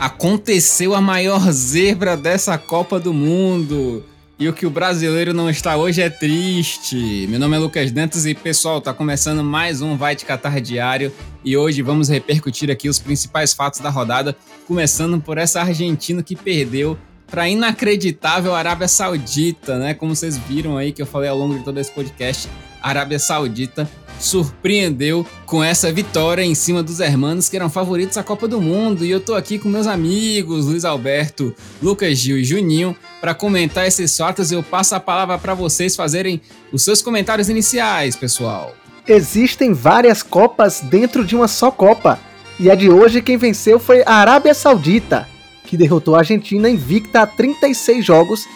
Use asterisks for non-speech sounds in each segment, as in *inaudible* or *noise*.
Aconteceu a maior zebra dessa Copa do Mundo. E o que o brasileiro não está hoje é triste. Meu nome é Lucas Dantas e, pessoal, tá começando mais um Vai de Catar Diário. E hoje vamos repercutir aqui os principais fatos da rodada, começando por essa Argentina que perdeu para inacreditável Arábia Saudita, né? Como vocês viram aí que eu falei ao longo de todo esse podcast, Arábia Saudita surpreendeu com essa vitória em cima dos hermanos que eram favoritos à Copa do Mundo. E eu tô aqui com meus amigos Luiz Alberto, Lucas Gil e Juninho para comentar esses fatos. Eu passo a palavra para vocês fazerem os seus comentários iniciais, pessoal. Existem várias Copas dentro de uma só Copa. E a de hoje quem venceu foi a Arábia Saudita, que derrotou a Argentina invicta a 36 jogos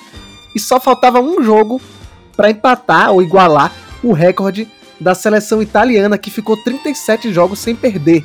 e só faltava um jogo para empatar ou igualar o recorde da seleção italiana que ficou 37 jogos sem perder.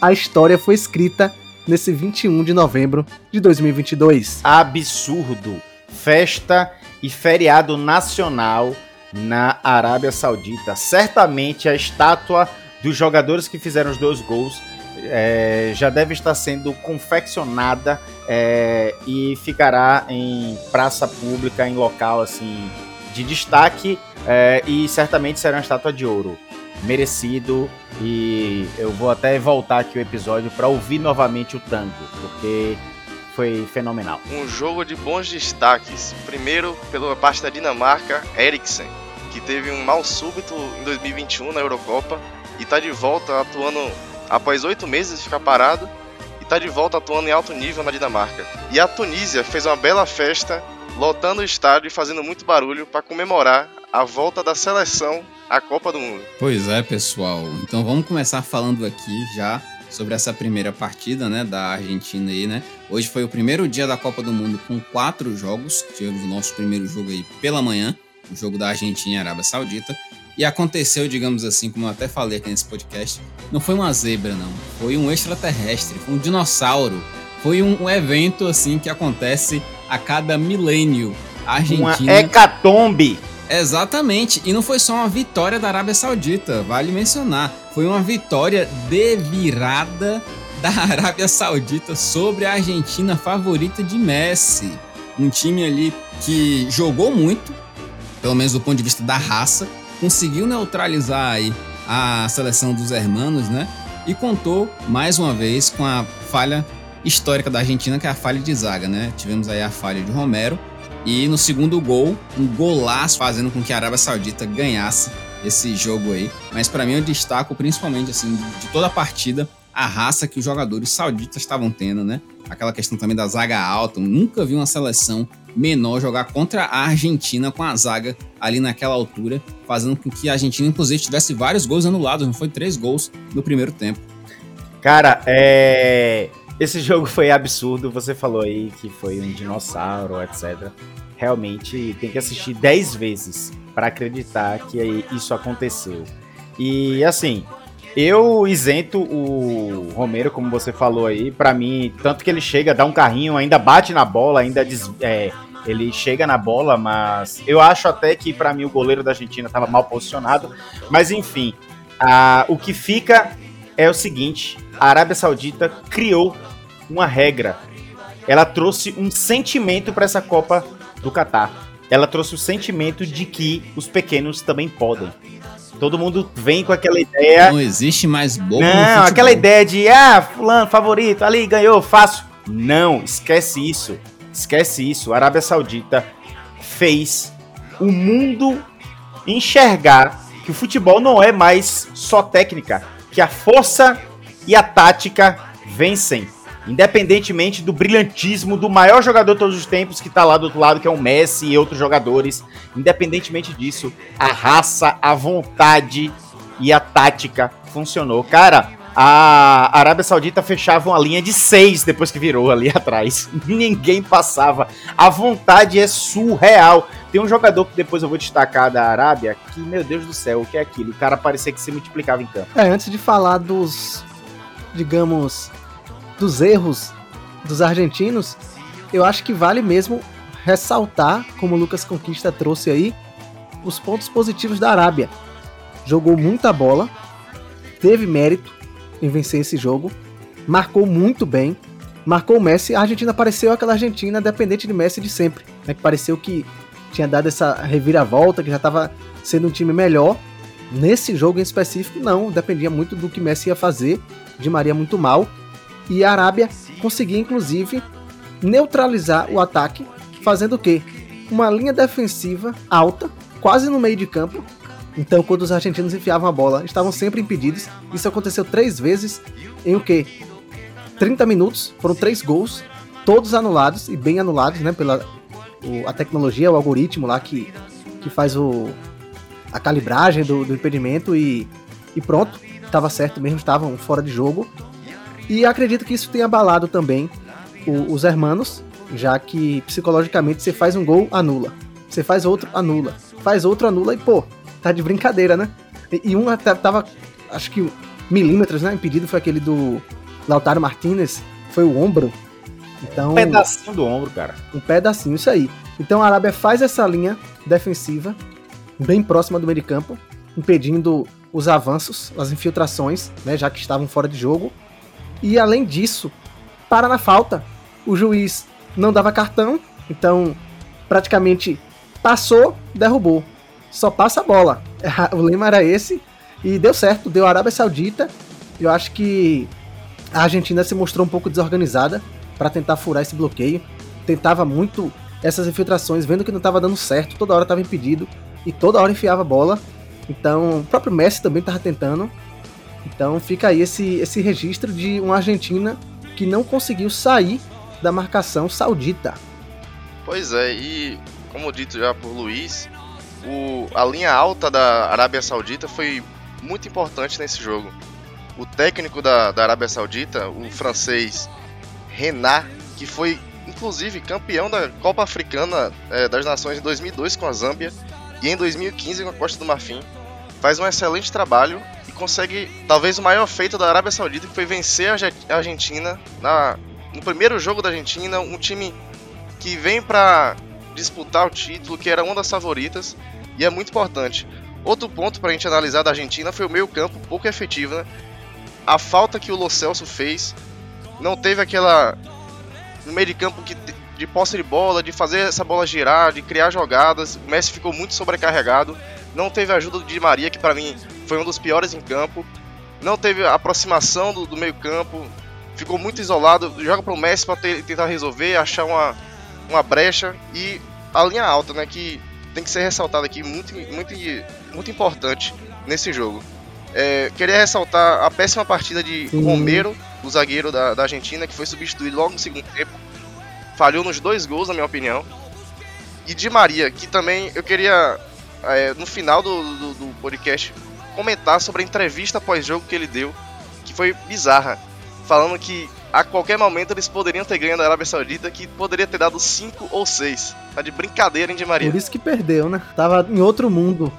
A história foi escrita nesse 21 de novembro de 2022. Absurdo! Festa e feriado nacional na Arábia Saudita. Certamente a estátua dos jogadores que fizeram os dois gols é, já deve estar sendo confeccionada é, e ficará em praça pública, em local assim de destaque é, e certamente será uma estátua de ouro. Merecido e eu vou até voltar aqui o episódio para ouvir novamente o tango, porque foi fenomenal. Um jogo de bons destaques. Primeiro, pela parte da Dinamarca, Eriksen, que teve um mal súbito em 2021 na Eurocopa e está de volta atuando após oito meses de ficar parado e está de volta atuando em alto nível na Dinamarca. E a Tunísia fez uma bela festa lotando o estádio e fazendo muito barulho para comemorar a volta da seleção à Copa do Mundo. Pois é, pessoal. Então vamos começar falando aqui já sobre essa primeira partida, né, da Argentina aí, né? Hoje foi o primeiro dia da Copa do Mundo com quatro jogos. Tivemos o nosso primeiro jogo aí pela manhã, o jogo da Argentina e Arábia Saudita. E aconteceu, digamos assim, como eu até falei aqui nesse podcast, não foi uma zebra, não. Foi um extraterrestre, foi um dinossauro. Foi um, um evento, assim, que acontece a cada milênio. A Argentina. Uma hecatombe! Exatamente, e não foi só uma vitória da Arábia Saudita, vale mencionar. Foi uma vitória de virada da *laughs* Arábia Saudita sobre a Argentina favorita de Messi. Um time ali que jogou muito, pelo menos do ponto de vista da raça, conseguiu neutralizar aí a seleção dos hermanos, né? E contou mais uma vez com a falha histórica da Argentina, que é a falha de zaga, né? Tivemos aí a falha de Romero e no segundo gol, um golaço fazendo com que a Arábia Saudita ganhasse esse jogo aí. Mas para mim eu destaco principalmente assim de toda a partida a raça que os jogadores sauditas estavam tendo, né? Aquela questão também da zaga alta. Eu nunca vi uma seleção menor jogar contra a Argentina com a zaga ali naquela altura, fazendo com que a Argentina, inclusive, tivesse vários gols anulados. Não foi três gols no primeiro tempo. Cara, é esse jogo foi absurdo. Você falou aí que foi um dinossauro, etc. Realmente tem que assistir 10 vezes para acreditar que isso aconteceu. E assim, eu isento o Romero, como você falou aí, para mim, tanto que ele chega, dá um carrinho, ainda bate na bola, ainda des, é, ele chega na bola, mas eu acho até que para mim o goleiro da Argentina estava mal posicionado. Mas enfim, a, o que fica é o seguinte: a Arábia Saudita criou uma regra. Ela trouxe um sentimento para essa Copa do Catar. Ela trouxe o sentimento de que os pequenos também podem. Todo mundo vem com aquela ideia. Não existe mais bobo. Não, aquela ideia de ah, fulano favorito, ali ganhou, fácil. Não, esquece isso. Esquece isso. A Arábia Saudita fez o mundo enxergar que o futebol não é mais só técnica, que a força e a tática vencem independentemente do brilhantismo do maior jogador de todos os tempos que tá lá do outro lado, que é o Messi e outros jogadores, independentemente disso, a raça, a vontade e a tática funcionou. Cara, a Arábia Saudita fechava uma linha de seis depois que virou ali *laughs* atrás. Ninguém passava. A vontade é surreal. Tem um jogador que depois eu vou destacar da Arábia que, meu Deus do céu, o que é aquilo? O cara parecia que se multiplicava em campo. É, antes de falar dos, digamos, dos erros dos argentinos, eu acho que vale mesmo ressaltar, como o Lucas Conquista trouxe aí, os pontos positivos da Arábia. Jogou muita bola, teve mérito em vencer esse jogo, marcou muito bem, marcou o Messi, a Argentina pareceu aquela Argentina dependente de Messi de sempre, né? Que pareceu que tinha dado essa reviravolta, que já estava sendo um time melhor. Nesse jogo em específico, não, dependia muito do que Messi ia fazer, de Maria muito mal. E a Arábia conseguia, inclusive, neutralizar o ataque, fazendo o quê? Uma linha defensiva alta, quase no meio de campo. Então, quando os argentinos enfiavam a bola, estavam sempre impedidos. Isso aconteceu três vezes em o quê? 30 minutos, foram três gols, todos anulados e bem anulados, né? Pela o, a tecnologia, o algoritmo lá que, que faz o, a calibragem do, do impedimento e, e pronto, estava certo mesmo, estavam fora de jogo. E acredito que isso tenha abalado também o, os hermanos, já que psicologicamente você faz um gol, anula. Você faz outro, anula. Faz outro, anula e pô, tá de brincadeira, né? E, e um até tava, acho que milímetros, né? Impedido foi aquele do Lautaro Martinez, foi o ombro. Então, um pedacinho do ombro, cara. Um pedacinho, isso aí. Então a Arábia faz essa linha defensiva bem próxima do meio de campo, impedindo os avanços, as infiltrações, né, já que estavam fora de jogo. E além disso, para na falta. O juiz não dava cartão, então praticamente passou, derrubou. Só passa a bola. *laughs* O lema era esse e deu certo, deu a Arábia Saudita. Eu acho que a Argentina se mostrou um pouco desorganizada para tentar furar esse bloqueio. Tentava muito essas infiltrações, vendo que não estava dando certo, toda hora estava impedido e toda hora enfiava a bola. Então, o próprio Messi também estava tentando. Então, fica aí esse, esse registro de uma Argentina que não conseguiu sair da marcação saudita. Pois é, e como dito já por Luiz, o, a linha alta da Arábia Saudita foi muito importante nesse jogo. O técnico da, da Arábia Saudita, o francês Renat, que foi inclusive campeão da Copa Africana é, das Nações em 2002 com a Zâmbia e em 2015 com a Costa do Marfim, faz um excelente trabalho e consegue talvez o maior feito da Arábia Saudita, que foi vencer a Argentina na, no primeiro jogo da Argentina, um time que vem para disputar o título, que era uma das favoritas, e é muito importante. Outro ponto para a gente analisar da Argentina foi o meio campo pouco efetivo, né? A falta que o Lo Celso fez, não teve aquela no meio de campo que de posse de bola, de fazer essa bola girar, de criar jogadas. O Messi ficou muito sobrecarregado. Não teve a ajuda do Di Maria, que para mim foi um dos piores em campo. Não teve a aproximação do, do meio-campo. Ficou muito isolado. Joga para o Messi para tentar resolver, achar uma, uma brecha. E a linha alta, né? Que tem que ser ressaltada aqui, muito, muito, muito importante nesse jogo. É, queria ressaltar a péssima partida de Sim. Romero, o zagueiro da, da Argentina, que foi substituído logo no segundo tempo falhou nos dois gols, na minha opinião. E de Maria, que também eu queria, é, no final do, do, do, podcast, comentar sobre a entrevista pós-jogo que ele deu, que foi bizarra. Falando que a qualquer momento eles poderiam ter ganho da Arábia Saudita, que poderia ter dado 5 ou 6. Tá de brincadeira, hein, de Maria? Por isso que perdeu, né? Tava em outro mundo.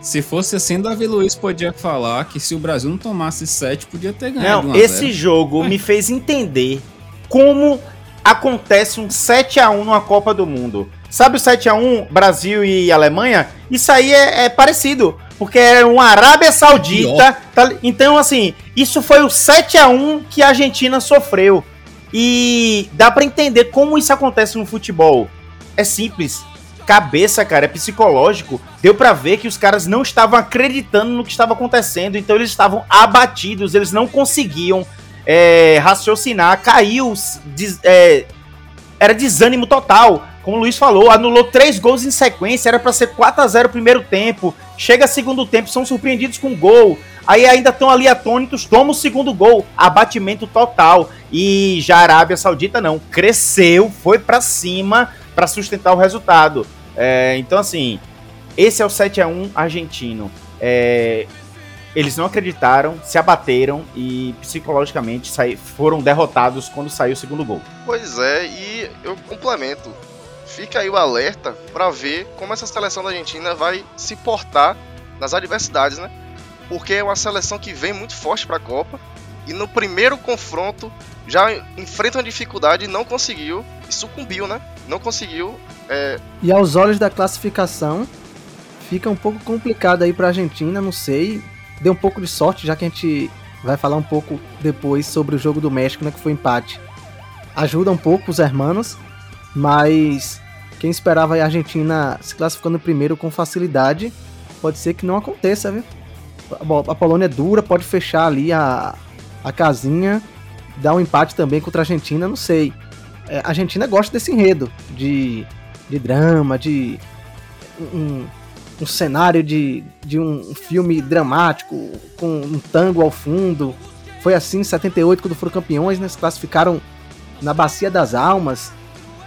Se fosse assim, Davi Luiz podia falar que se o Brasil não tomasse 7, podia ter ganhado. Não, esse jogo me fez entender como acontece um 7 a 1 numa Copa do Mundo. Sabe o 7 a 1 Brasil e Alemanha? Isso aí é, é parecido, porque é uma Arábia Saudita. Tá, então, assim, isso foi o 7 a 1 que a Argentina sofreu. E dá para entender como isso acontece no futebol. É simples. Cabeça, cara, é psicológico. Deu para ver que os caras não estavam acreditando no que estava acontecendo, então eles estavam abatidos, eles não conseguiam é, raciocinar, caiu, des, é, era desânimo total. Como o Luiz falou, anulou três gols em sequência, era para ser 4 a 0 primeiro tempo. Chega segundo tempo, são surpreendidos com gol. Aí ainda estão ali atônitos, toma o segundo gol, abatimento total. E já a Arábia Saudita não, cresceu, foi para cima para sustentar o resultado. É, então assim, esse é o 7 a 1 argentino. É, eles não acreditaram, se abateram e psicologicamente saí, foram derrotados quando saiu o segundo gol. Pois é, e eu complemento. Fica aí o alerta para ver como essa seleção da Argentina vai se portar nas adversidades, né? Porque é uma seleção que vem muito forte para a Copa e no primeiro confronto já enfrenta uma dificuldade e não conseguiu e sucumbiu, né? Não conseguiu. É... E aos olhos da classificação, fica um pouco complicado aí para a Argentina, não sei deu um pouco de sorte, já que a gente vai falar um pouco depois sobre o jogo do México, né, que foi empate. ajuda um pouco os hermanos, mas quem esperava a Argentina se classificando primeiro com facilidade, pode ser que não aconteça, viu? A Polônia é dura, pode fechar ali a, a casinha, dar um empate também contra a Argentina, não sei. É, a Argentina gosta desse enredo de, de drama, de um, um cenário de, de um filme dramático, com um tango ao fundo. Foi assim em 78, quando foram campeões, né? Se classificaram na Bacia das Almas.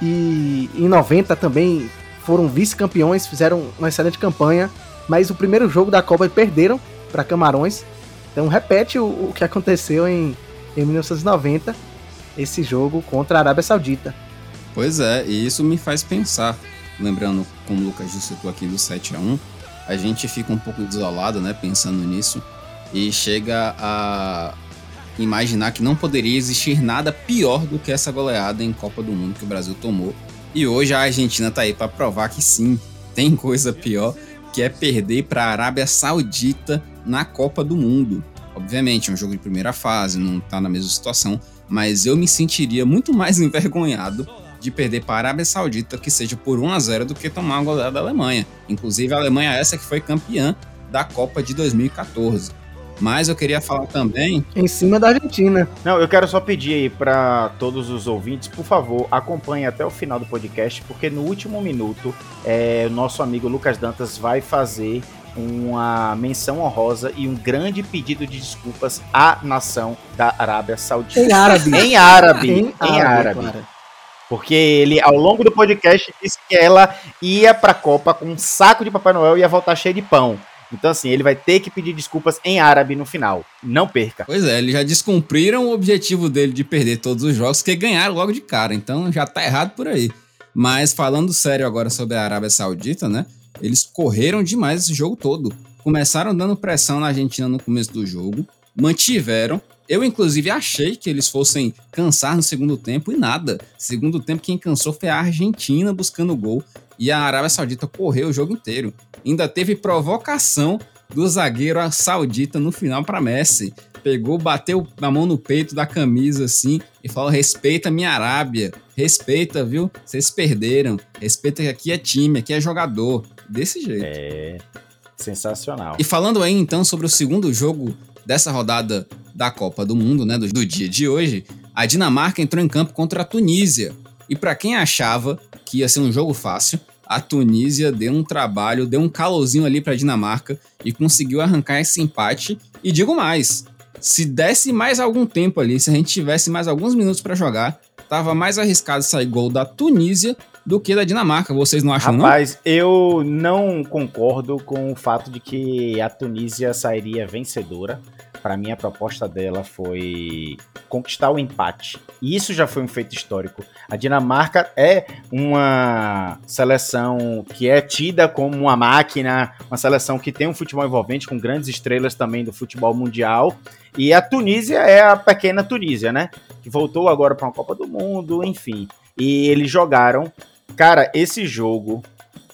E em 90 também foram vice-campeões, fizeram uma excelente campanha. Mas o primeiro jogo da Copa perderam para Camarões. Então repete o, o que aconteceu em, em 1990, esse jogo contra a Arábia Saudita. Pois é, e isso me faz pensar lembrando, como o Lucas disse aqui do 7 a 1 a gente fica um pouco desolado, né, pensando nisso, e chega a imaginar que não poderia existir nada pior do que essa goleada em Copa do Mundo que o Brasil tomou. E hoje a Argentina tá aí para provar que sim, tem coisa pior, que é perder para a Arábia Saudita na Copa do Mundo. Obviamente, é um jogo de primeira fase, não tá na mesma situação, mas eu me sentiria muito mais *laughs* envergonhado de perder para a Arábia Saudita, que seja por 1 a 0 do que tomar uma goleada da Alemanha. Inclusive a Alemanha essa que foi campeã da Copa de 2014. Mas eu queria falar também. Em cima da Argentina. Não, eu quero só pedir aí para todos os ouvintes, por favor, acompanhem até o final do podcast, porque no último minuto é, o nosso amigo Lucas Dantas vai fazer uma menção honrosa e um grande pedido de desculpas à nação da Arábia Saudita. Em árabe. em árabe. Em, em árabe. árabe. Porque ele, ao longo do podcast, disse que ela ia pra Copa com um saco de Papai Noel e ia voltar cheio de pão. Então, assim, ele vai ter que pedir desculpas em árabe no final. Não perca. Pois é, eles já descumpriram o objetivo dele de perder todos os jogos, que ganharam logo de cara. Então já tá errado por aí. Mas falando sério agora sobre a Arábia Saudita, né? Eles correram demais esse jogo todo. Começaram dando pressão na Argentina no começo do jogo, mantiveram, eu, inclusive, achei que eles fossem cansar no segundo tempo e nada. Segundo tempo, quem cansou foi a Argentina buscando gol e a Arábia Saudita correu o jogo inteiro. Ainda teve provocação do zagueiro saudita no final para Messi. Pegou, bateu a mão no peito da camisa assim e falou: respeita minha Arábia, respeita, viu? Vocês perderam, respeita que aqui é time, aqui é jogador. Desse jeito. É. Sensacional. E falando aí então sobre o segundo jogo dessa rodada da Copa do Mundo, né, do, do dia de hoje, a Dinamarca entrou em campo contra a Tunísia. E para quem achava que ia ser um jogo fácil, a Tunísia deu um trabalho, deu um calorzinho ali para a Dinamarca e conseguiu arrancar esse empate. E digo mais, se desse mais algum tempo ali, se a gente tivesse mais alguns minutos para jogar, tava mais arriscado sair gol da Tunísia do que da Dinamarca. Vocês não acham, Rapaz, não? eu não concordo com o fato de que a Tunísia sairia vencedora. Para mim, a proposta dela foi conquistar o empate. E isso já foi um feito histórico. A Dinamarca é uma seleção que é tida como uma máquina, uma seleção que tem um futebol envolvente com grandes estrelas também do futebol mundial. E a Tunísia é a pequena Tunísia, né? Que voltou agora para uma Copa do Mundo, enfim. E eles jogaram. Cara, esse jogo,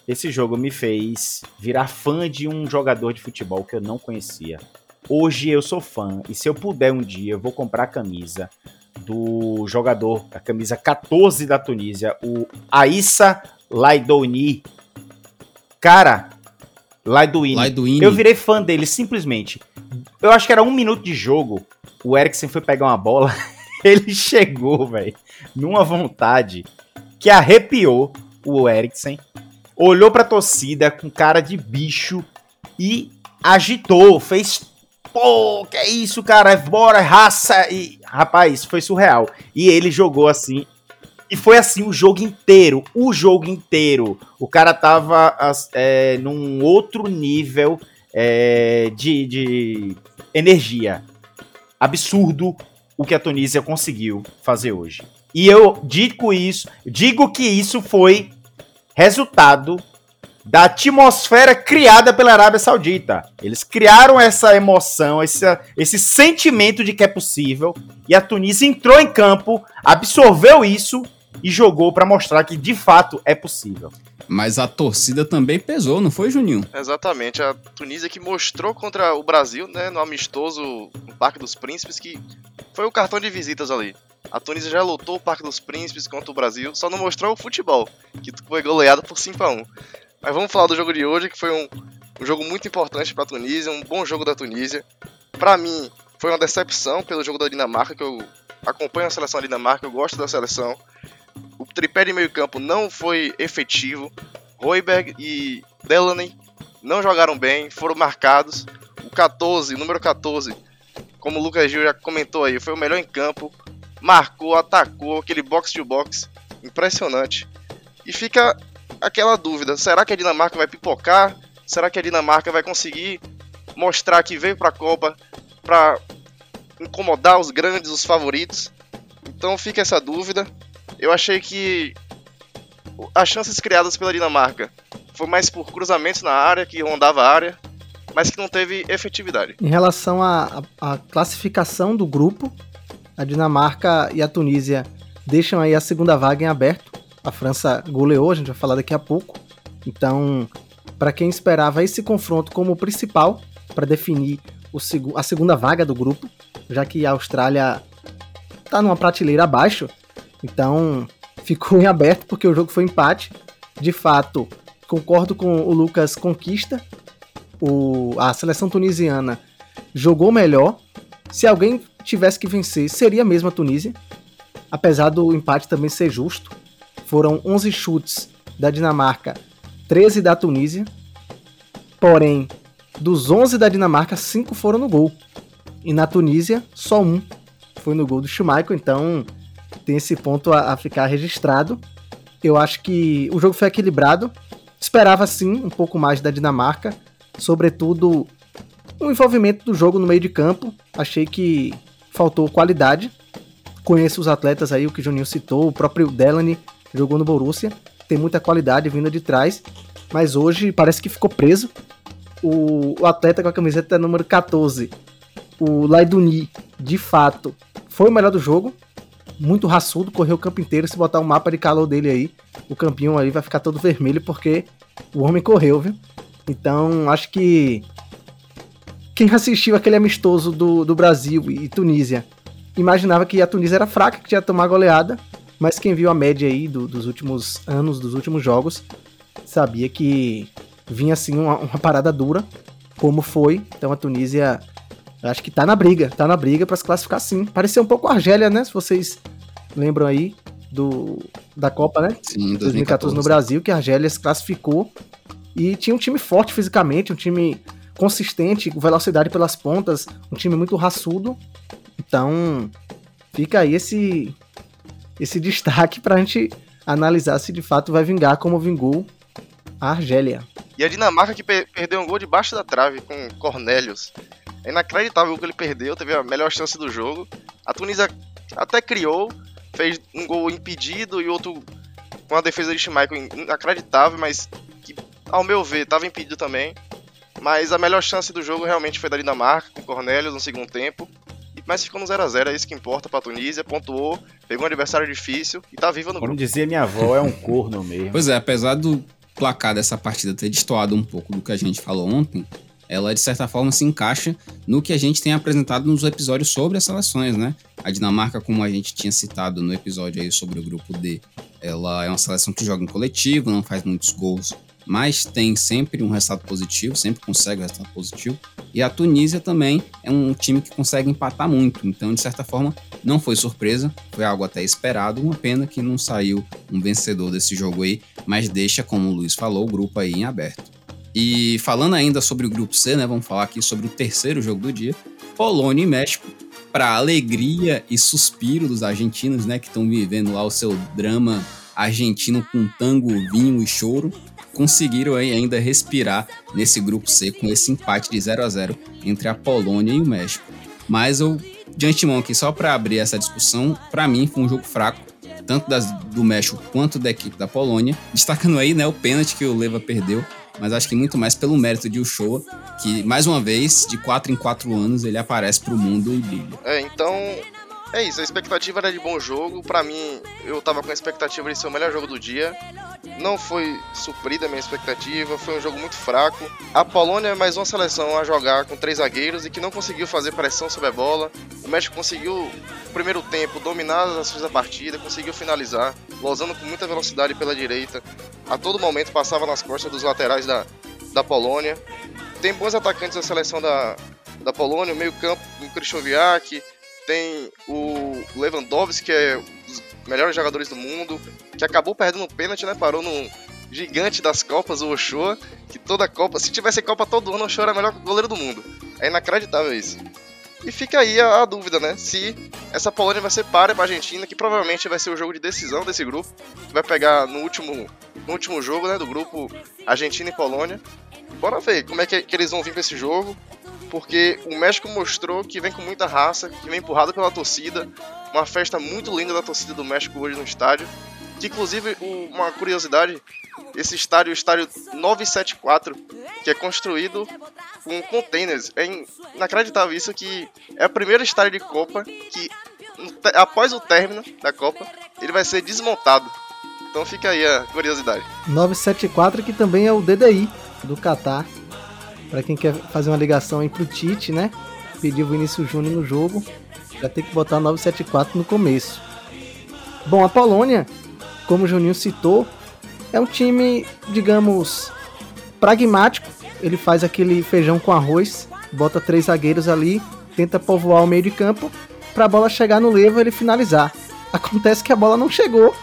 esse jogo me fez virar fã de um jogador de futebol que eu não conhecia. Hoje eu sou fã e se eu puder um dia eu vou comprar a camisa do jogador, a camisa 14 da Tunísia, o Aissa Laidouni. Cara, Laidouni. Laidouni. Eu virei fã dele simplesmente. Eu acho que era um minuto de jogo. O Eriksen foi pegar uma bola. *laughs* ele chegou, velho, numa vontade que arrepiou o Eriksen. Olhou pra torcida com cara de bicho e agitou, fez pô, que é isso, cara? Bora, raça. E, rapaz, foi surreal. E ele jogou assim. E foi assim o jogo inteiro. O jogo inteiro. O cara tava é, num outro nível é, de, de energia. Absurdo o que a Tunísia conseguiu fazer hoje. E eu digo isso, digo que isso foi resultado da atmosfera criada pela Arábia Saudita. Eles criaram essa emoção, esse, esse sentimento de que é possível, e a Tunísia entrou em campo, absorveu isso e jogou para mostrar que de fato é possível. Mas a torcida também pesou, não foi, Juninho? Exatamente, a Tunísia que mostrou contra o Brasil, né, no amistoso no Parque dos Príncipes, que foi o cartão de visitas ali. A Tunísia já lutou o Parque dos Príncipes contra o Brasil, só não mostrou o futebol, que foi goleado por 5 a 1 Mas vamos falar do jogo de hoje, que foi um, um jogo muito importante para a Tunísia, um bom jogo da Tunísia. Para mim, foi uma decepção pelo jogo da Dinamarca, que eu acompanho a seleção da Dinamarca, eu gosto da seleção. O tripé de meio campo não foi efetivo. Royberg e Delaney não jogaram bem, foram marcados. O 14, o número 14, como o Lucas Gil já comentou aí, foi o melhor em campo marcou, atacou, aquele box to box impressionante. E fica aquela dúvida: será que a Dinamarca vai pipocar? Será que a Dinamarca vai conseguir mostrar que veio para a Copa para incomodar os grandes, os favoritos? Então fica essa dúvida. Eu achei que as chances criadas pela Dinamarca foi mais por cruzamentos na área, que rondava a área, mas que não teve efetividade. Em relação à classificação do grupo, a Dinamarca e a Tunísia deixam aí a segunda vaga em aberto. A França goleou, a gente vai falar daqui a pouco. Então, para quem esperava esse confronto como principal para definir seg a segunda vaga do grupo, já que a Austrália está numa prateleira abaixo, então ficou em aberto porque o jogo foi empate. De fato, concordo com o Lucas Conquista. O, a seleção tunisiana jogou melhor. Se alguém tivesse que vencer, seria mesmo a Tunísia, apesar do empate também ser justo. Foram 11 chutes da Dinamarca, 13 da Tunísia. Porém, dos 11 da Dinamarca, 5 foram no gol. E na Tunísia, só um foi no gol do Schmeichel, então tem esse ponto a, a ficar registrado. Eu acho que o jogo foi equilibrado. Esperava sim um pouco mais da Dinamarca, sobretudo o envolvimento do jogo no meio de campo. Achei que faltou qualidade. Conheço os atletas aí, o que o Juninho citou, o próprio Delaney jogou no Borussia, tem muita qualidade vinda de trás, mas hoje parece que ficou preso. O, o atleta com a camiseta número 14, o Laiduni, de fato, foi o melhor do jogo, muito raçudo, correu o campo inteiro. Se botar um mapa de calor dele aí, o campinho aí vai ficar todo vermelho porque o homem correu, viu? Então, acho que quem assistiu aquele amistoso do, do Brasil e Tunísia imaginava que a Tunísia era fraca, que ia tomar goleada, mas quem viu a média aí do, dos últimos anos, dos últimos jogos, sabia que vinha assim uma, uma parada dura, como foi. Então a Tunísia, acho que tá na briga, tá na briga para se classificar sim. Pareceu um pouco a Argélia, né? Se vocês lembram aí do da Copa, né? Sim, 2014, 2014 no Brasil, que a Argélia se classificou e tinha um time forte fisicamente, um time consistente, velocidade pelas pontas, um time muito raçudo. Então, fica aí esse esse destaque pra gente analisar se de fato vai vingar como vingou a Argélia. E a Dinamarca que per perdeu um gol debaixo da trave com Cornelius. É inacreditável o que ele perdeu, teve a melhor chance do jogo. A Tunísia até criou, fez um gol impedido e outro com a defesa de Schmeichel inacreditável, mas que, ao meu ver, estava impedido também. Mas a melhor chance do jogo realmente foi da Dinamarca, com Cornelius no segundo tempo. Mas ficou no 0x0, é isso que importa pra Tunísia. Pontuou, pegou um adversário difícil e tá viva no Como grupo. dizia minha avó, é um corno mesmo. Pois é, apesar do placar dessa partida ter destoado um pouco do que a gente falou ontem, ela de certa forma se encaixa no que a gente tem apresentado nos episódios sobre as seleções, né? A Dinamarca, como a gente tinha citado no episódio aí sobre o grupo D, ela é uma seleção que joga em coletivo, não faz muitos gols mas tem sempre um resultado positivo, sempre consegue um resultado positivo. E a Tunísia também é um time que consegue empatar muito, então de certa forma não foi surpresa, foi algo até esperado, uma pena que não saiu um vencedor desse jogo aí, mas deixa, como o Luiz falou, o grupo aí em aberto. E falando ainda sobre o grupo C, né, vamos falar aqui sobre o terceiro jogo do dia, Polônia e México, para alegria e suspiro dos argentinos, né, que estão vivendo lá o seu drama argentino com tango, vinho e choro conseguiram ainda respirar nesse grupo C com esse empate de 0 a 0 entre a Polônia e o México. Mas eu, de antemão aqui, só para abrir essa discussão, para mim foi um jogo fraco, tanto das, do México quanto da equipe da Polônia, destacando aí né, o pênalti que o Leva perdeu, mas acho que muito mais pelo mérito de Uchoa, que mais uma vez, de 4 em 4 anos, ele aparece para o mundo e brilha. É, então é isso, a expectativa era de bom jogo. Para mim, eu tava com a expectativa de ser o melhor jogo do dia. não foi suprida a minha expectativa, foi um jogo muito fraco. A Polônia é mais uma seleção a jogar com três zagueiros e que não conseguiu fazer pressão sobre a bola. O México conseguiu, no primeiro tempo, dominar as ações da partida, conseguiu finalizar, losando com muita velocidade pela direita. A todo momento passava nas costas dos laterais da, da Polônia. Tem bons atacantes da seleção da, da Polônia, o meio-campo, o Krychowiak, tem o Lewandowski, que é melhores jogadores do mundo, que acabou perdendo um pênalti, né? Parou no gigante das Copas, o Ochoa, que toda Copa, se tivesse Copa todo ano, o Ochoa era o melhor goleiro do mundo. É inacreditável isso. E fica aí a, a dúvida, né? Se essa Polônia vai ser para a Argentina, que provavelmente vai ser o jogo de decisão desse grupo, vai pegar no último, no último jogo, né? Do grupo Argentina e Polônia. Bora ver como é que, que eles vão vir para esse jogo porque o México mostrou que vem com muita raça, que vem empurrado pela torcida, uma festa muito linda da torcida do México hoje no estádio. Que inclusive, uma curiosidade, esse estádio, o estádio 974, que é construído com containers. É inacreditável isso que é o primeiro estádio de Copa que após o término da Copa, ele vai ser desmontado. Então fica aí a curiosidade. 974 que também é o DDI do Qatar. Para quem quer fazer uma ligação aí pro Tite, né? Pediu o Vinícius Júnior no jogo já tem que botar 974 no começo. Bom, a Polônia, como o Juninho citou, é um time, digamos, pragmático. Ele faz aquele feijão com arroz, bota três zagueiros ali, tenta povoar o meio de campo para a bola chegar no levo e ele finalizar. Acontece que a bola não chegou,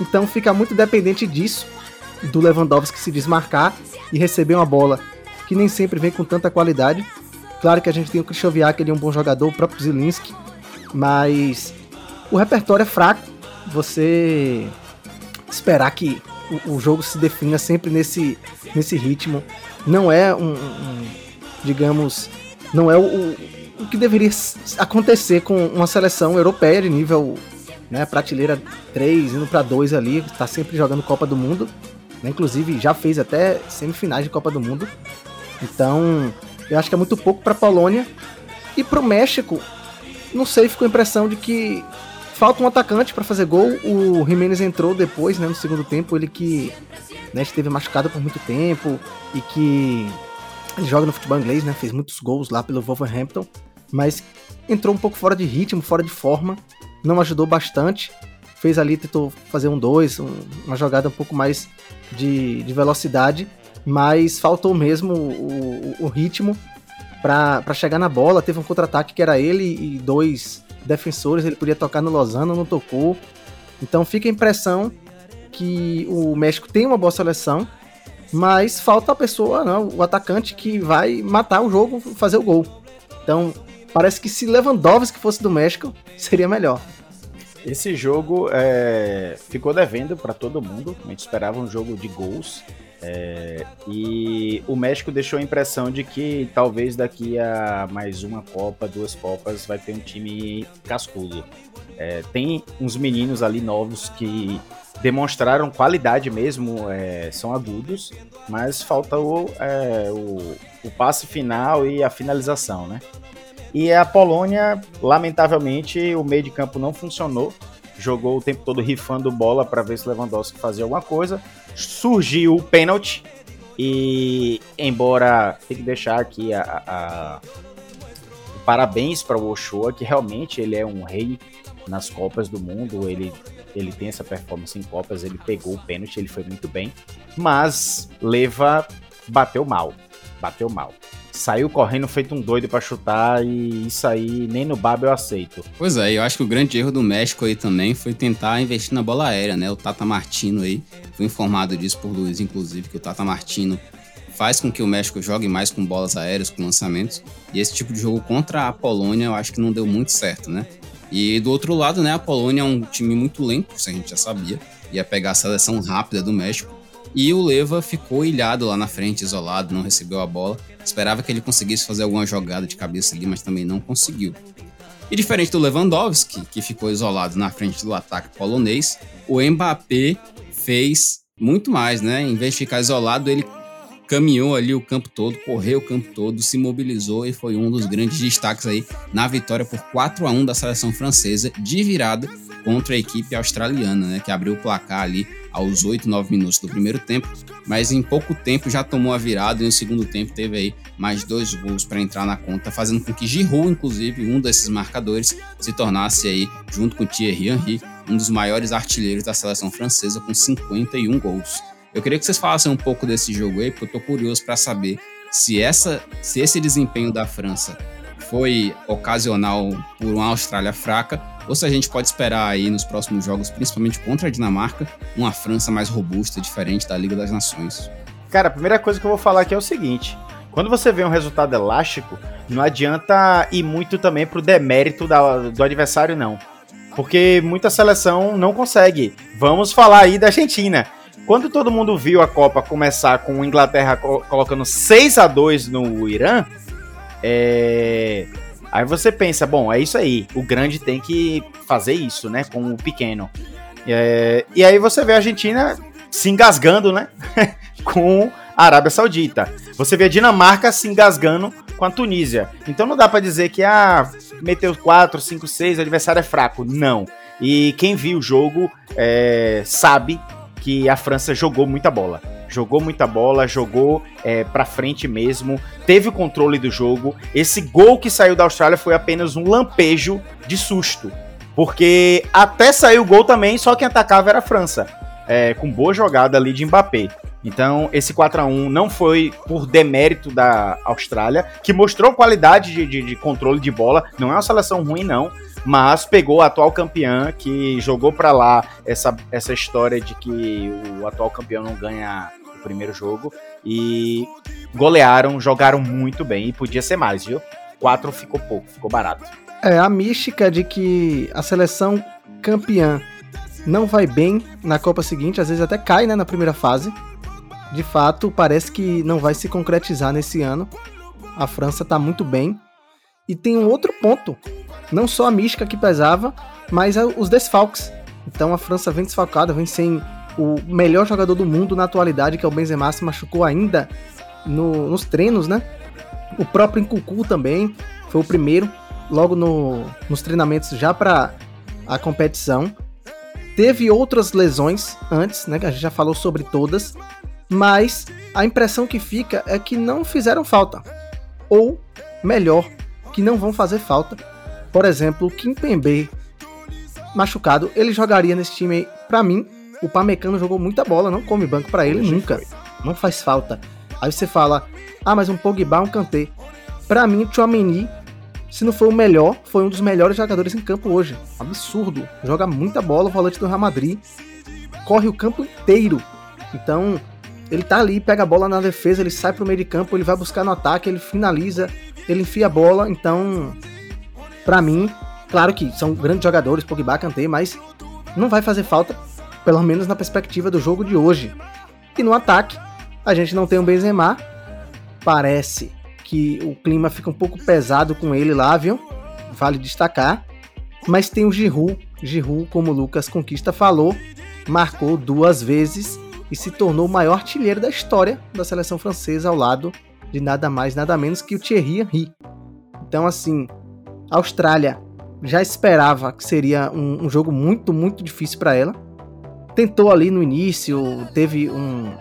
então fica muito dependente disso, do Lewandowski se desmarcar e receber uma bola que nem sempre vem com tanta qualidade. Claro que a gente tem o Krychowiak, ele é um bom jogador, o próprio Zilinski, mas o repertório é fraco. Você esperar que o, o jogo se defina sempre nesse, nesse ritmo não é um, um digamos, não é o, o que deveria acontecer com uma seleção europeia de nível né, prateleira 3, indo para 2 ali, está sempre jogando Copa do Mundo, né, inclusive já fez até semifinais de Copa do Mundo. Então, eu acho que é muito pouco para a Polônia. E para o México não sei, ficou a impressão de que falta um atacante para fazer gol. O Jimenez entrou depois, né, no segundo tempo, ele que né, esteve machucado por muito tempo e que ele joga no futebol inglês, né, fez muitos gols lá pelo Wolverhampton, mas entrou um pouco fora de ritmo, fora de forma, não ajudou bastante. Fez ali, tentou fazer um 2, um, uma jogada um pouco mais de, de velocidade, mas faltou mesmo o, o, o ritmo para chegar na bola. Teve um contra-ataque que era ele e dois defensores, ele podia tocar no Lozano, não tocou. Então fica a impressão que o México tem uma boa seleção, mas falta a pessoa, não, o atacante que vai matar o jogo, fazer o gol. Então parece que se Lewandowski fosse do México, *laughs* seria melhor. Esse jogo é, ficou devendo para todo mundo. A gente esperava um jogo de gols. É, e o México deixou a impressão de que talvez daqui a mais uma Copa, duas Copas, vai ter um time cascudo. É, tem uns meninos ali novos que demonstraram qualidade mesmo, é, são agudos, mas falta o, é, o, o passe final e a finalização, né? E a Polônia, lamentavelmente, o meio de campo não funcionou. Jogou o tempo todo rifando bola para ver se Lewandowski fazia alguma coisa surgiu o pênalti. E embora tem que deixar aqui a, a, parabéns para o Ochoa, que realmente ele é um rei nas Copas do Mundo, ele, ele tem essa performance em Copas, ele pegou o pênalti, ele foi muito bem, mas Leva bateu mal, bateu mal saiu correndo feito um doido para chutar e isso aí nem no Babo eu aceito. Pois é, eu acho que o grande erro do México aí também foi tentar investir na bola aérea, né? O Tata Martino aí, foi informado disso por Luiz, inclusive, que o Tata Martino faz com que o México jogue mais com bolas aéreas, com lançamentos. E esse tipo de jogo contra a Polônia eu acho que não deu muito certo, né? E do outro lado, né, a Polônia é um time muito lento, isso a gente já sabia. Ia pegar a seleção rápida do México. E o Leva ficou ilhado lá na frente, isolado, não recebeu a bola. Esperava que ele conseguisse fazer alguma jogada de cabeça ali, mas também não conseguiu. E diferente do Lewandowski, que ficou isolado na frente do ataque polonês, o Mbappé fez muito mais, né? Em vez de ficar isolado, ele caminhou ali o campo todo, correu o campo todo, se mobilizou e foi um dos grandes destaques aí na vitória por 4 a 1 da seleção francesa de virada contra a equipe australiana, né, que abriu o placar ali aos 8, 9 minutos do primeiro tempo, mas em pouco tempo já tomou a virada e no segundo tempo teve aí mais dois gols para entrar na conta, fazendo com que Giroud, inclusive, um desses marcadores, se tornasse aí, junto com Thierry Henry, um dos maiores artilheiros da seleção francesa com 51 gols. Eu queria que vocês falassem um pouco desse jogo aí, porque eu tô curioso para saber se essa se esse desempenho da França foi ocasional por uma Austrália fraca ou se a gente pode esperar aí nos próximos jogos, principalmente contra a Dinamarca, uma França mais robusta, diferente da Liga das Nações. Cara, a primeira coisa que eu vou falar aqui é o seguinte: quando você vê um resultado elástico, não adianta ir muito também pro demérito da, do adversário, não. Porque muita seleção não consegue. Vamos falar aí da Argentina. Quando todo mundo viu a Copa começar com a Inglaterra colocando 6 a 2 no Irã, é, Aí você pensa, bom, é isso aí. O grande tem que fazer isso, né? Com o pequeno. É, e aí você vê a Argentina se engasgando, né? *laughs* com a Arábia Saudita. Você vê a Dinamarca se engasgando com a Tunísia. Então não dá para dizer que ah, meteu 4, 5, 6, o adversário é fraco. Não. E quem viu o jogo é, sabe que a França jogou muita bola jogou muita bola, jogou é, pra frente mesmo, teve o controle do jogo. Esse gol que saiu da Austrália foi apenas um lampejo de susto. Porque até saiu o gol também, só quem atacava era a França. É, com boa jogada ali de Mbappé. Então, esse 4 a 1 não foi por demérito da Austrália, que mostrou qualidade de, de, de controle de bola. Não é uma seleção ruim, não mas pegou a atual campeã que jogou para lá essa, essa história de que o atual campeão não ganha o primeiro jogo e golearam, jogaram muito bem e podia ser mais, viu? Quatro ficou pouco, ficou barato. É, a mística de que a seleção campeã não vai bem na Copa seguinte, às vezes até cai né, na primeira fase. De fato, parece que não vai se concretizar nesse ano. A França está muito bem. E tem um outro ponto. Não só a mística que pesava, mas os desfalques. Então a França vem desfalcada, vem sem o melhor jogador do mundo na atualidade, que é o Benzema, se machucou ainda no, nos treinos, né? O próprio Nkunku também foi o primeiro, logo no, nos treinamentos já para a competição. Teve outras lesões antes, né? Que a gente já falou sobre todas, mas a impressão que fica é que não fizeram falta. Ou, melhor, que não vão fazer falta. Por exemplo, o Kim Pembe machucado, ele jogaria nesse time, para mim, o Pamecano jogou muita bola, não come banco para ele nunca. Não faz falta. Aí você fala, ah, mas um Pogba, um Kanté. Pra mim, o Chouameni, se não foi o melhor, foi um dos melhores jogadores em campo hoje. Absurdo. Joga muita bola, o volante do Real Madrid. Corre o campo inteiro. Então, ele tá ali, pega a bola na defesa, ele sai pro meio de campo, ele vai buscar no ataque, ele finaliza, ele enfia a bola. Então, para mim, claro que são grandes jogadores, Pogba, Kanté, mas não vai fazer falta pelo menos na perspectiva do jogo de hoje. E no ataque, a gente não tem um Benzema, parece que o clima fica um pouco pesado com ele lá, viu? Vale destacar. Mas tem o Giroud, Giroud, como o Lucas Conquista falou, marcou duas vezes e se tornou o maior artilheiro da história da seleção francesa ao lado de nada mais, nada menos que o Thierry Henry. Então, assim, a Austrália já esperava que seria um, um jogo muito, muito difícil para ela tentou ali no início, teve um,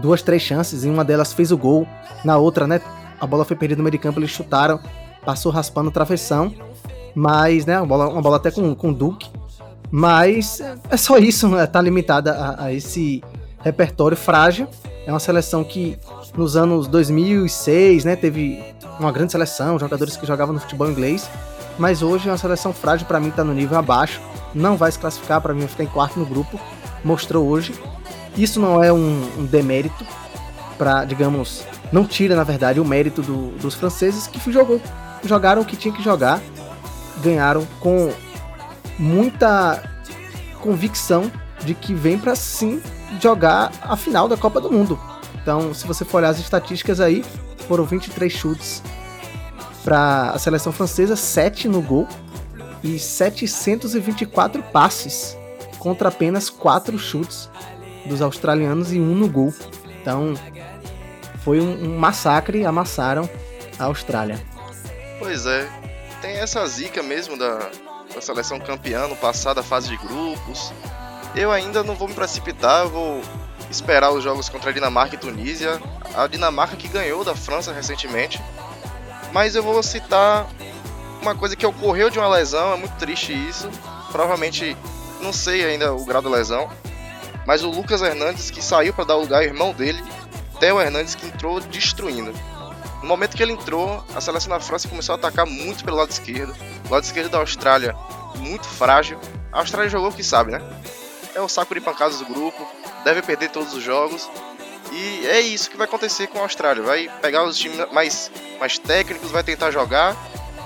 duas, três chances, e uma delas fez o gol, na outra, né, a bola foi perdida no meio de campo, eles chutaram, passou raspando o travessão, mas, né, uma bola, uma bola até com, com o Duque, mas é só isso, né, tá limitada a, a esse repertório frágil, é uma seleção que nos anos 2006, né, teve uma grande seleção, jogadores que jogavam no futebol inglês, mas hoje é uma seleção frágil, para mim tá no nível abaixo, não vai se classificar, para mim vai ficar em quarto no grupo, mostrou hoje. Isso não é um, um demérito para, digamos, não tira na verdade o mérito do, dos franceses que jogou, jogaram o que tinha que jogar, ganharam com muita convicção de que vem para sim jogar a final da Copa do Mundo. Então, se você for olhar as estatísticas aí, foram 23 chutes para a seleção francesa, 7 no gol e 724 passes contra apenas quatro chutes dos australianos e um no gol. Então foi um, um massacre, amassaram a Austrália. Pois é, tem essa zica mesmo da, a seleção campeã no passado, a fase de grupos. Eu ainda não vou me precipitar, vou esperar os jogos contra a Dinamarca e Tunísia. A Dinamarca que ganhou da França recentemente. Mas eu vou citar uma coisa que ocorreu de uma lesão, é muito triste isso. Provavelmente, não sei ainda o grau da lesão. Mas o Lucas Hernandes que saiu para dar lugar ao irmão dele, Theo Hernandes, que entrou destruindo. No momento que ele entrou, a seleção da França começou a atacar muito pelo lado esquerdo. O lado esquerdo da Austrália, muito frágil. A Austrália jogou o que sabe, né? É o saco de pancadas do grupo, deve perder todos os jogos. E é isso que vai acontecer com a Austrália. Vai pegar os times mais, mais técnicos, vai tentar jogar,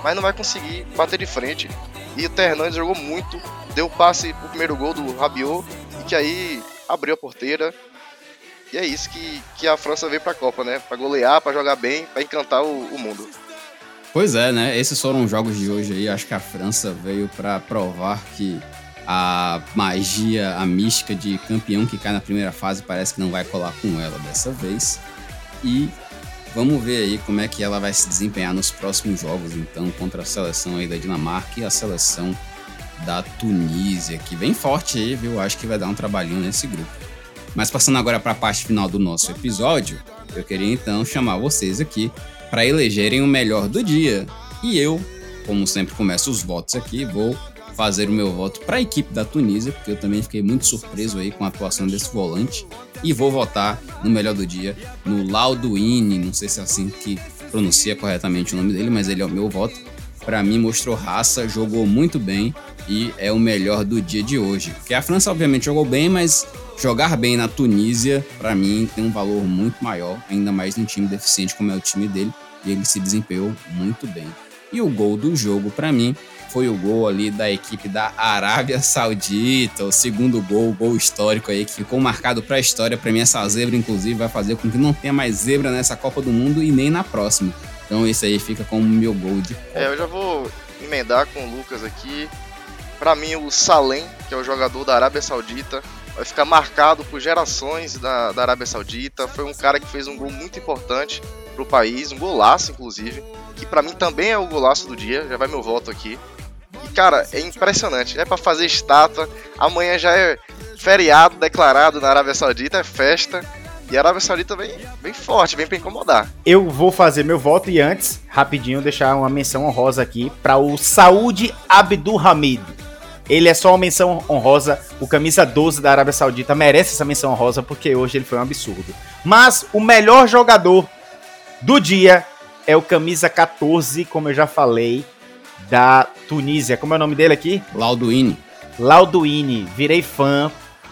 mas não vai conseguir bater de frente. E o Hernandes jogou muito, deu o passe pro primeiro gol do Rabiot, e que aí abriu a porteira e é isso que, que a França veio pra Copa, né? Pra golear, pra jogar bem, pra encantar o, o mundo. Pois é, né? Esses foram os jogos de hoje aí. Acho que a França veio para provar que a magia, a mística de campeão que cai na primeira fase parece que não vai colar com ela dessa vez. E vamos ver aí como é que ela vai se desempenhar nos próximos jogos, então, contra a seleção aí da Dinamarca e a seleção da Tunísia, que vem forte aí, viu? Acho que vai dar um trabalhinho nesse grupo. Mas passando agora para a parte final do nosso episódio, eu queria então chamar vocês aqui para elegerem o melhor do dia. E eu, como sempre começo os votos aqui, vou fazer o meu voto para a equipe da Tunísia, porque eu também fiquei muito surpreso aí com a atuação desse volante e vou votar no melhor do dia no Lauduini, não sei se é assim que pronuncia corretamente o nome dele, mas ele é o meu voto. Para mim mostrou raça, jogou muito bem e é o melhor do dia de hoje. Porque a França obviamente jogou bem, mas jogar bem na Tunísia, para mim, tem um valor muito maior, ainda mais num time deficiente como é o time dele, e ele se desempenhou muito bem. E o gol do jogo, para mim, foi o gol ali da equipe da Arábia Saudita, o segundo gol, o gol histórico aí, que ficou marcado para a história. Para mim, essa zebra, inclusive, vai fazer com que não tenha mais zebra nessa Copa do Mundo e nem na próxima. Então, esse aí fica como meu gol de. É, eu já vou emendar com o Lucas aqui. Para mim, o Salem, que é o jogador da Arábia Saudita, vai ficar marcado por gerações da, da Arábia Saudita. Foi um cara que fez um gol muito importante pro país, um golaço, inclusive, que para mim também é o golaço do dia. Já vai meu voto aqui. E, cara, é impressionante. É para fazer estátua. Amanhã já é feriado declarado na Arábia Saudita, é festa. E a Arábia Saudita vem, vem forte, vem para incomodar. Eu vou fazer meu voto e antes, rapidinho, deixar uma menção honrosa aqui para o Saúde Abdul Hamid ele é só uma menção honrosa. O camisa 12 da Arábia Saudita merece essa menção honrosa porque hoje ele foi um absurdo. Mas o melhor jogador do dia é o camisa 14, como eu já falei, da Tunísia. Como é o nome dele aqui? Lauduini. Lauduini, virei fã.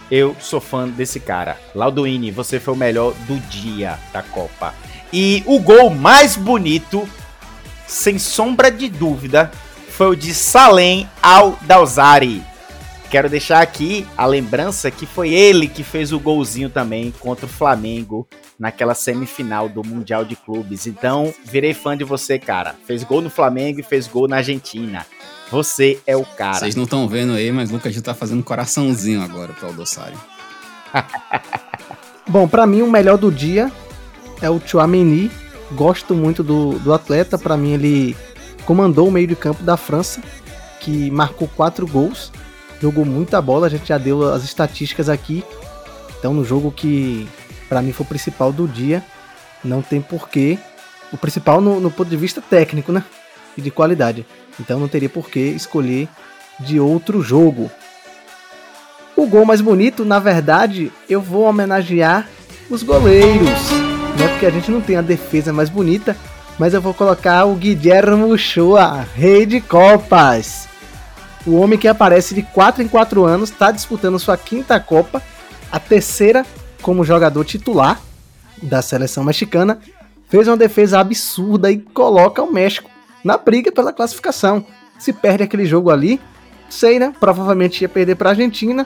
Eu sou fã desse cara. Lauduini, você foi o melhor do dia da Copa. E o gol mais bonito, sem sombra de dúvida, foi o de Salem Al-Dawsari. Quero deixar aqui a lembrança que foi ele que fez o golzinho também contra o Flamengo naquela semifinal do Mundial de Clubes. Então, virei fã de você, cara. Fez gol no Flamengo e fez gol na Argentina. Você é o cara. Vocês não estão vendo aí, mas o Lucas já tá fazendo coraçãozinho agora pro Aldossari. *laughs* Bom, para mim o melhor do dia é o Chouameni. Gosto muito do, do atleta. Para mim ele comandou o meio de campo da França, que marcou quatro gols, jogou muita bola, a gente já deu as estatísticas aqui. Então, no jogo que para mim foi o principal do dia, não tem porquê. O principal no, no, ponto de vista técnico, né? E de qualidade. Então não teria porquê escolher de outro jogo. O gol mais bonito, na verdade, eu vou homenagear os goleiros, né? Porque a gente não tem a defesa mais bonita, mas eu vou colocar o Guilherme Ochoa, rei de Copas. O homem que aparece de 4 em 4 anos, está disputando sua quinta Copa, a terceira como jogador titular da seleção mexicana, fez uma defesa absurda e coloca o México na briga pela classificação. Se perde aquele jogo ali, sei, né? Provavelmente ia perder para a Argentina,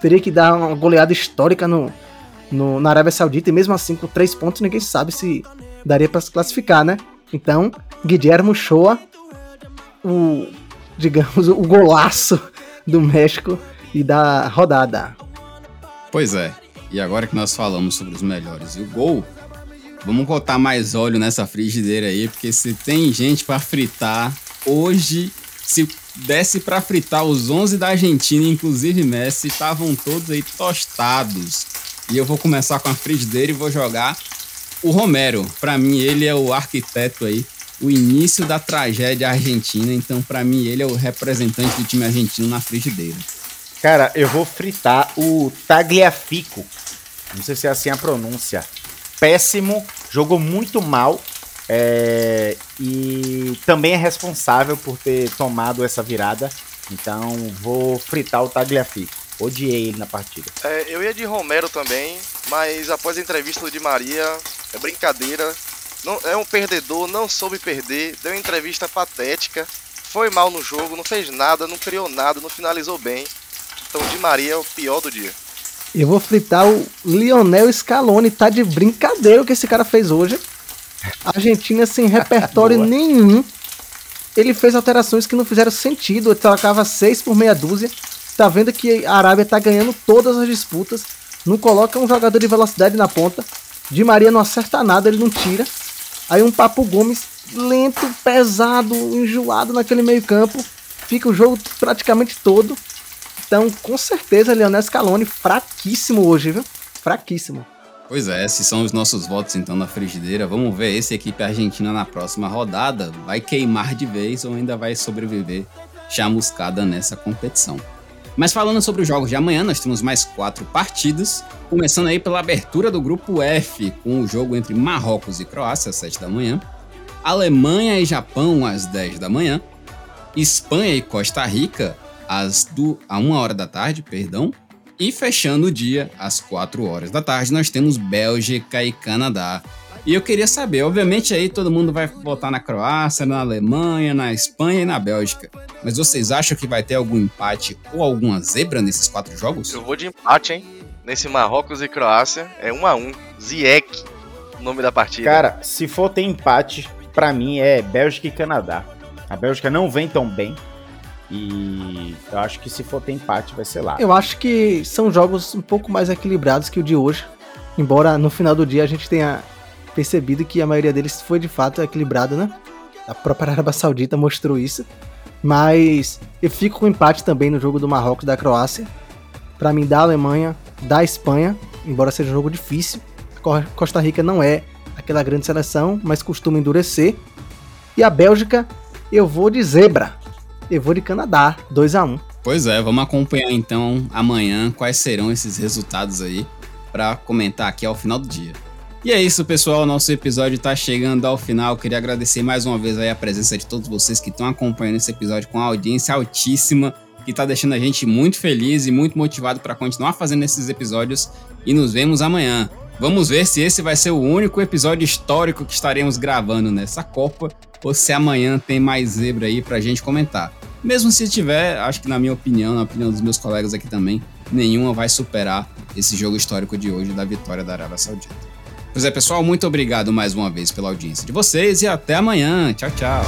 teria que dar uma goleada histórica no, no, na Arábia Saudita, e mesmo assim, com três pontos, ninguém sabe se daria para se classificar, né? Então, Guilherme Shoa, o, digamos, o golaço do México e da rodada. Pois é. E agora que nós falamos sobre os melhores e o gol, vamos botar mais óleo nessa frigideira aí, porque se tem gente para fritar hoje, se desce para fritar os 11 da Argentina, inclusive Messi, estavam todos aí tostados. E eu vou começar com a frigideira e vou jogar o Romero. Para mim, ele é o arquiteto aí, o início da tragédia argentina. Então, para mim, ele é o representante do time argentino na frigideira. Cara, eu vou fritar o Tagliafico. Não sei se é assim a pronúncia. Péssimo, jogou muito mal. É, e também é responsável por ter tomado essa virada. Então vou fritar o Tagliafico. Odiei ele na partida. É, eu ia de Romero também, mas após a entrevista do Di Maria, é brincadeira. Não, é um perdedor, não soube perder, deu uma entrevista patética, foi mal no jogo, não fez nada, não criou nada, não finalizou bem. Então Di Maria é o pior do dia. Eu vou fritar o Lionel Scaloni, tá de brincadeira o que esse cara fez hoje. Argentina sem *laughs* repertório nenhum. Ele fez alterações que não fizeram sentido. Ele trocava seis por meia dúzia. Tá vendo que a Arábia tá ganhando todas as disputas. Não coloca um jogador de velocidade na ponta. Di Maria não acerta nada, ele não tira. Aí um Papo Gomes lento, pesado, enjoado naquele meio campo. Fica o jogo praticamente todo. Então, com certeza, Leonel Scaloni fraquíssimo hoje, viu? Fraquíssimo. Pois é, esses são os nossos votos então na frigideira. Vamos ver se a equipe argentina na próxima rodada vai queimar de vez ou ainda vai sobreviver chamuscada nessa competição. Mas falando sobre os jogos de amanhã, nós temos mais quatro partidas. Começando aí pela abertura do grupo F, com o jogo entre Marrocos e Croácia às 7 da manhã, Alemanha e Japão às 10 da manhã, Espanha e Costa Rica às a uma hora da tarde, perdão. E fechando o dia, às 4 horas da tarde, nós temos Bélgica e Canadá. E eu queria saber, obviamente aí todo mundo vai votar na Croácia, na Alemanha, na Espanha e na Bélgica. Mas vocês acham que vai ter algum empate ou alguma zebra nesses quatro jogos? Eu vou de empate, hein? Nesse Marrocos e Croácia é 1 a 1 Ziek, o nome da partida. Cara, se for ter empate, para mim é Bélgica e Canadá. A Bélgica não vem tão bem. E eu acho que se for ter empate, vai ser lá. Eu acho que são jogos um pouco mais equilibrados que o de hoje. Embora no final do dia a gente tenha percebido que a maioria deles foi de fato equilibrado, né? A própria Arábia Saudita mostrou isso. Mas eu fico com empate também no jogo do Marrocos da Croácia. Para mim, da Alemanha, da Espanha, embora seja um jogo difícil. Costa Rica não é aquela grande seleção, mas costuma endurecer. E a Bélgica, eu vou de zebra eu vou de Canadá, 2 a 1 Pois é, vamos acompanhar então amanhã quais serão esses resultados aí para comentar aqui ao final do dia. E é isso, pessoal. Nosso episódio está chegando ao final. Queria agradecer mais uma vez aí a presença de todos vocês que estão acompanhando esse episódio com a audiência altíssima, que está deixando a gente muito feliz e muito motivado para continuar fazendo esses episódios. E nos vemos amanhã. Vamos ver se esse vai ser o único episódio histórico que estaremos gravando nessa Copa ou se amanhã tem mais zebra aí pra gente comentar. Mesmo se tiver, acho que na minha opinião, na opinião dos meus colegas aqui também, nenhuma vai superar esse jogo histórico de hoje da vitória da Arábia Saudita. Pois é, pessoal, muito obrigado mais uma vez pela audiência de vocês e até amanhã. Tchau, tchau.